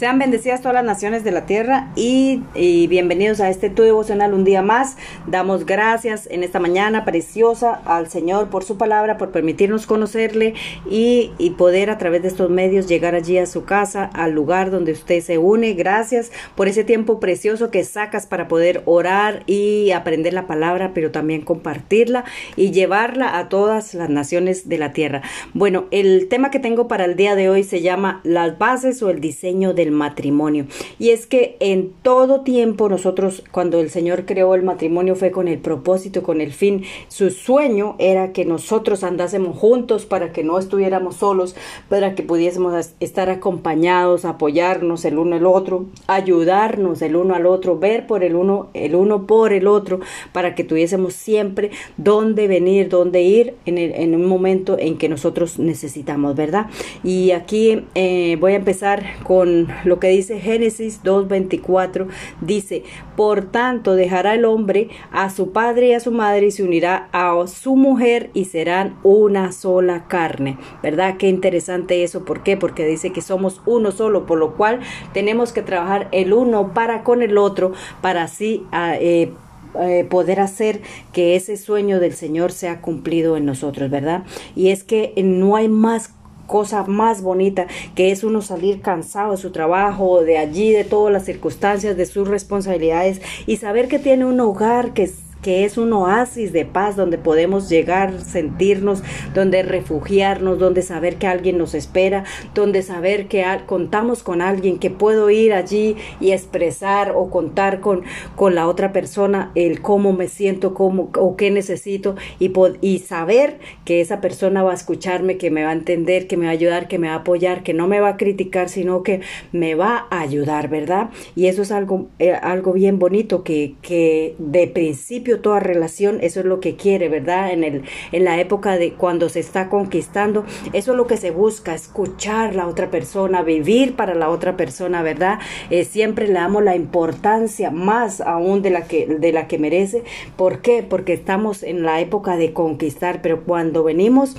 Sean bendecidas todas las naciones de la tierra y, bienvenidos a este tu devocional un día más. Damos gracias en esta mañana preciosa al Señor por su palabra, por permitirnos conocerle y, y poder a través de estos medios llegar allí a su casa, al lugar donde usted se une. Gracias por ese tiempo precioso que sacas para poder orar y aprender la palabra, pero también compartirla y llevarla a todas las naciones de la tierra. Bueno, el tema que tengo para el día de hoy se llama las bases o el diseño del matrimonio. Y es que en todo tiempo nosotros, cuando el Señor creó el matrimonio, fue con el propósito, con el fin. Su sueño era que nosotros andásemos juntos para que no estuviéramos solos, para que pudiésemos estar acompañados, apoyarnos el uno al otro, ayudarnos el uno al otro, ver por el uno, el uno por el otro, para que tuviésemos siempre dónde venir, dónde ir en, en un momento en que nosotros necesitamos, ¿verdad? Y aquí eh, voy a empezar con lo que dice Génesis 2.24. Dice, por tanto dejará el hombre a su padre y a su madre y se unirá a su mujer y serán una sola carne. ¿Verdad? Qué interesante eso. ¿Por qué? Porque dice que somos uno solo, por lo cual tenemos que trabajar el uno para con el otro para así... Ah, eh, eh, poder hacer que ese sueño del Señor sea cumplido en nosotros, ¿verdad? Y es que no hay más cosa más bonita que es uno salir cansado de su trabajo, de allí, de todas las circunstancias, de sus responsabilidades y saber que tiene un hogar que que es un oasis de paz donde podemos llegar, sentirnos, donde refugiarnos, donde saber que alguien nos espera, donde saber que contamos con alguien, que puedo ir allí y expresar o contar con, con la otra persona el cómo me siento, cómo o qué necesito y, y saber que esa persona va a escucharme, que me va a entender, que me va a ayudar, que me va a apoyar, que no me va a criticar, sino que me va a ayudar, ¿verdad? Y eso es algo, eh, algo bien bonito que, que de principio toda relación, eso es lo que quiere, ¿verdad? En, el, en la época de cuando se está conquistando, eso es lo que se busca, escuchar la otra persona, vivir para la otra persona, ¿verdad? Eh, siempre le damos la importancia más aún de la que, de la que merece. ¿Por qué? Porque estamos en la época de conquistar, pero cuando venimos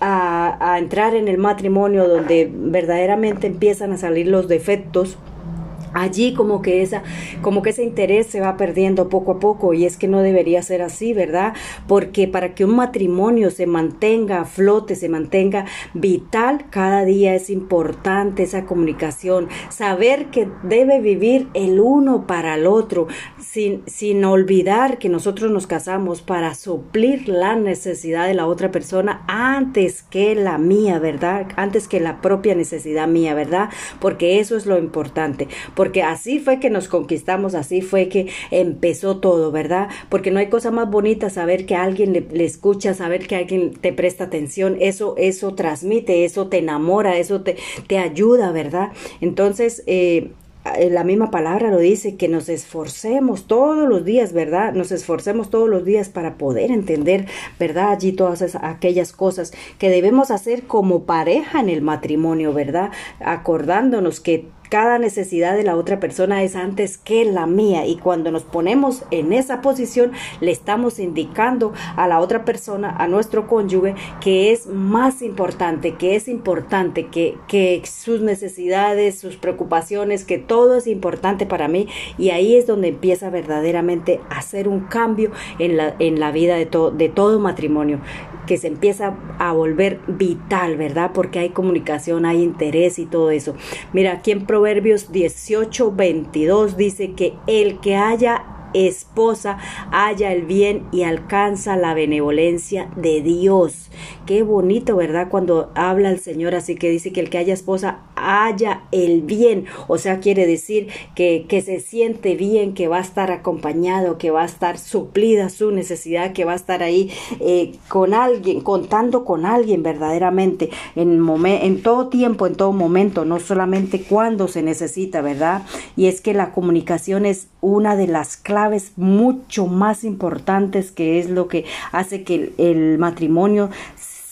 a, a entrar en el matrimonio donde verdaderamente empiezan a salir los defectos, allí como que esa como que ese interés se va perdiendo poco a poco y es que no debería ser así, ¿verdad? Porque para que un matrimonio se mantenga a flote, se mantenga vital, cada día es importante esa comunicación, saber que debe vivir el uno para el otro, sin, sin olvidar que nosotros nos casamos para suplir la necesidad de la otra persona antes que la mía, ¿verdad? Antes que la propia necesidad mía, ¿verdad? Porque eso es lo importante así fue que nos conquistamos, así fue que empezó todo, ¿verdad? Porque no hay cosa más bonita saber que alguien le, escucha, saber que alguien te presta atención, eso, eso transmite, eso te enamora, eso te, te ayuda, ¿verdad? Entonces, eh, la misma palabra lo dice, que nos esforcemos todos los días, ¿verdad? Nos esforcemos todos los días para poder entender, ¿verdad? Allí todas aquellas cosas que debemos hacer como pareja en el matrimonio, ¿verdad? Acordándonos que cada necesidad de la otra persona es antes que la mía. Y cuando nos ponemos en esa posición le estamos indicando a la otra persona, a nuestro cónyuge, que es más importante, que es importante, que, que sus necesidades, sus preocupaciones, que todo es importante para mí. Y ahí es donde empieza verdaderamente a hacer un cambio en la, en la vida de, de todo matrimonio que se empieza a volver vital, ¿verdad? Porque hay comunicación, hay interés y todo eso. Mira, aquí en Proverbios 18, 22 dice que el que haya esposa haya el bien y alcanza la benevolencia de Dios. Qué bonito, ¿verdad? Cuando habla el Señor así que dice que el que haya esposa haya el bien. O sea, quiere decir que, que se siente bien, que va a estar acompañado, que va a estar suplida su necesidad, que va a estar ahí eh, con alguien, contando con alguien verdaderamente en, en todo tiempo, en todo momento, no solamente cuando se necesita, ¿verdad? Y es que la comunicación es una de las claves mucho más importantes que es lo que hace que el, matrimonio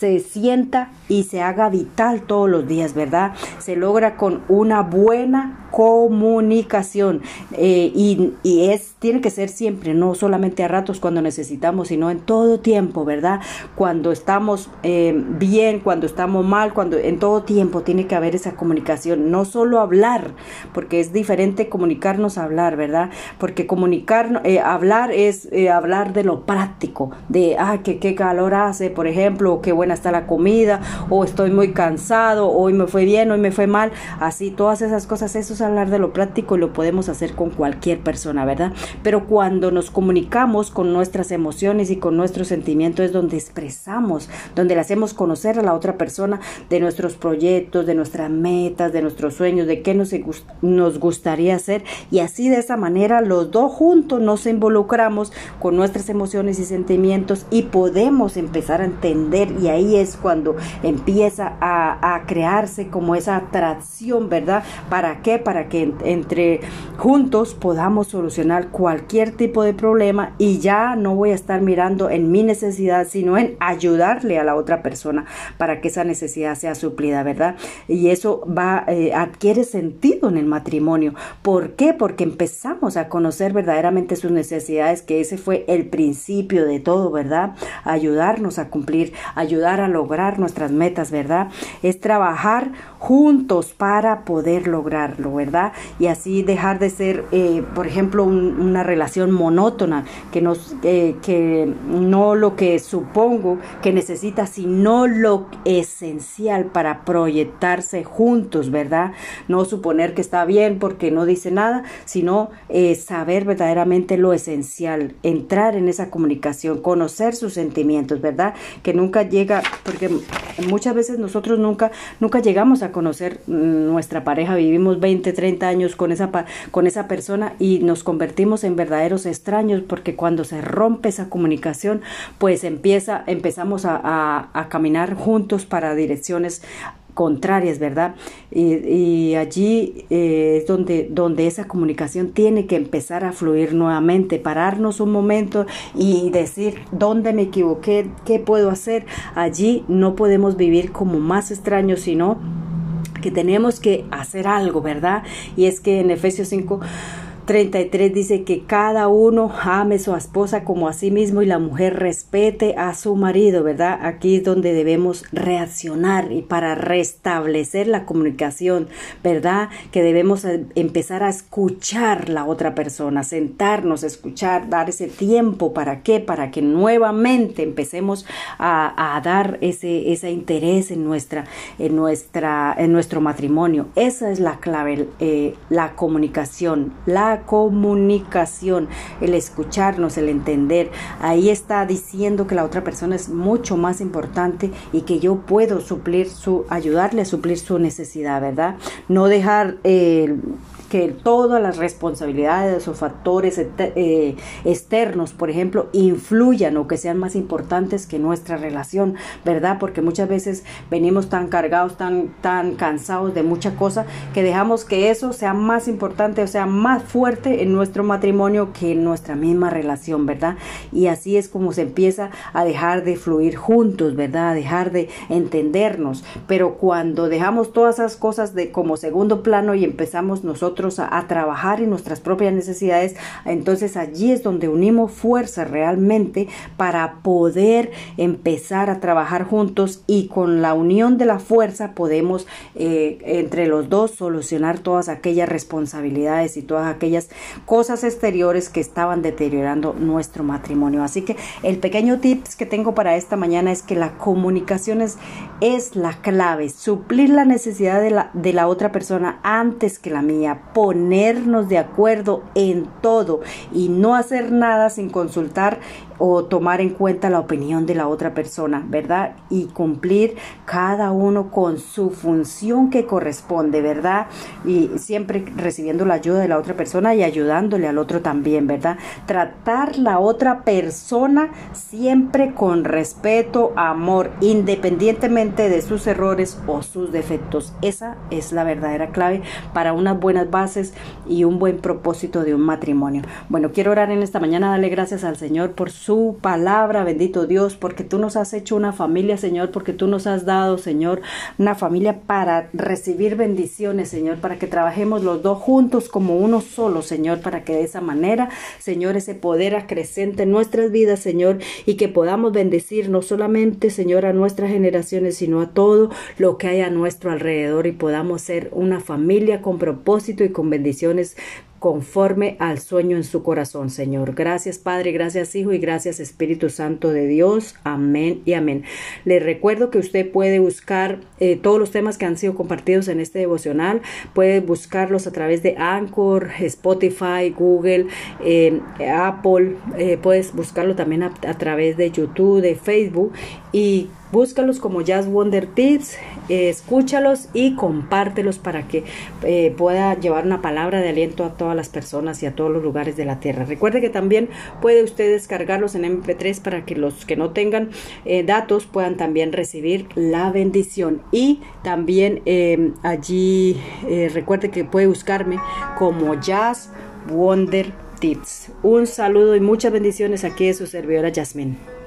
se sienta y se haga vital todos los días, ¿verdad? Se logra con una buena comunicación eh, y, es tiene que ser siempre, no solamente a ratos cuando necesitamos, sino en todo tiempo, ¿verdad? Cuando estamos eh, bien, cuando estamos mal, cuando en todo tiempo tiene que haber esa comunicación, no solo hablar, porque es diferente comunicarnos a hablar, ¿verdad? Porque comunicar, eh, hablar es hablar de lo práctico, de, ah, qué calor hace, por ejemplo, qué buena está la comida, o estoy muy cansado, hoy me fue bien, hoy me fue mal, así, todas esas cosas, eso hablar de lo práctico y lo podemos hacer con cualquier persona, ¿verdad? Pero cuando nos comunicamos con nuestras emociones y con nuestros sentimientos es donde expresamos, donde le hacemos conocer a la otra persona de nuestros proyectos, de nuestras metas, de nuestros sueños, de qué nos, nos gustaría hacer y así de esa manera los dos juntos nos involucramos con nuestras emociones y sentimientos y podemos empezar a entender y ahí es cuando empieza a, a crearse como esa atracción, ¿verdad? ¿Para qué? Para que entre juntos podamos solucionar cualquier tipo de problema y ya no voy a estar mirando en mi necesidad, sino en ayudarle a la otra persona para que esa necesidad sea suplida, ¿verdad? Y eso va, eh, adquiere sentido en el matrimonio. ¿Por qué? Porque empezamos a conocer verdaderamente sus necesidades, que ese fue el principio de todo, ¿verdad? Ayudarnos a cumplir, ayudar a lograr nuestras metas, ¿verdad? Es trabajar juntos para poder lograrlo, ¿verdad? Y así dejar de ser, eh, por ejemplo, una relación monótona, que, nos, eh, que no lo que supongo que necesita, sino lo esencial para proyectarse juntos, ¿verdad? No suponer que está bien porque no dice nada, sino eh, saber verdaderamente lo esencial, entrar en esa comunicación, conocer sus sentimientos, ¿verdad? Que nunca llega, porque muchas veces nosotros nunca, nunca llegamos a conocer nuestra pareja, vivimos 20, 30 años con esa, con esa persona y nos convertimos en verdaderos extraños porque cuando se rompe esa comunicación, pues empieza, empezamos a caminar juntos para direcciones contrarias, ¿verdad? Y, allí eh, es donde, donde esa comunicación tiene que empezar a fluir nuevamente, pararnos un momento y decir dónde me equivoqué, qué puedo hacer. Allí no podemos vivir como más extraños, sino que tenemos que hacer algo, ¿verdad? Y es que en Efesios 5 33 dice que cada uno ame a su esposa como a sí mismo y la mujer respete a su marido, ¿verdad? Aquí es donde debemos reaccionar y para restablecer la comunicación, ¿verdad? Que debemos empezar a escuchar la otra persona, sentarnos, escuchar, dar ese tiempo, ¿para qué? Para que nuevamente empecemos a, dar ese, ese interés en nuestra, en nuestra, en nuestro matrimonio. Esa es la clave, eh, la comunicación, la comunicación, el escucharnos, el entender. Ahí está diciendo que la otra persona es mucho más importante y que yo puedo suplir su, ayudarle a suplir su necesidad, ¿verdad? No dejar eh, que todas las responsabilidades o factores eh, externos, por ejemplo, influyan o que sean más importantes que nuestra relación, ¿verdad? Porque muchas veces venimos tan cargados, tan, tan cansados de mucha cosa, que dejamos que eso sea más importante, o sea, más fuerte en nuestro matrimonio que en nuestra misma relación, ¿verdad? Y así es como se empieza a dejar de fluir juntos, ¿verdad? A dejar de entendernos. Pero cuando dejamos todas esas cosas de como segundo plano y empezamos nosotros a, trabajar en nuestras propias necesidades, entonces allí es donde unimos fuerza realmente para poder empezar a trabajar juntos y con la unión de la fuerza podemos eh, entre los dos solucionar todas aquellas responsabilidades y todas aquellas cosas exteriores que estaban deteriorando nuestro matrimonio. Así que el pequeño tips que tengo para esta mañana es que la comunicación es, es la clave, suplir la necesidad de la, de la otra persona antes que la mía ponernos de acuerdo en todo y no hacer nada sin consultar o tomar en cuenta la opinión de la otra persona, ¿verdad? Y cumplir cada uno con su función que corresponde, ¿verdad? Y siempre recibiendo la ayuda de la otra persona y ayudándole al otro también, ¿verdad? Tratar la otra persona siempre con respeto, amor, independientemente de sus errores o sus defectos. Esa es la verdadera clave para unas buenas bases y un buen propósito de un matrimonio. Bueno, quiero orar en esta mañana, darle gracias al Señor por su su palabra, bendito Dios, porque tú nos has hecho una familia, Señor, porque tú nos has dado, Señor, una familia para recibir bendiciones, Señor, para que trabajemos los dos juntos como uno solo, Señor, para que de esa manera, Señor, ese poder acrecente en nuestras vidas, Señor, y que podamos bendecir no solamente, Señor, a nuestras generaciones, sino a todo lo que hay a nuestro alrededor y podamos ser una familia con propósito y con bendiciones conforme al sueño en su corazón, Señor. Gracias, Padre, gracias, Hijo, y gracias, Espíritu Santo de Dios. Amén y amén. Le recuerdo que usted puede buscar eh, todos los temas que han sido compartidos en este devocional. Puede buscarlos a través de Anchor, Spotify, Google, eh, Apple. Eh, puedes buscarlo también a, a través de YouTube, de Facebook y Búscalos como Jazz Wonder Tips, eh, escúchalos y compártelos para que eh, pueda llevar una palabra de aliento a todas las personas y a todos los lugares de la tierra. Recuerde que también puede usted descargarlos en MP3 para que los que no tengan eh, datos puedan también recibir la bendición. Y también allí recuerde que puede buscarme como Jazz Wonder Tips. Un saludo y muchas bendiciones aquí de su servidora Jasmine.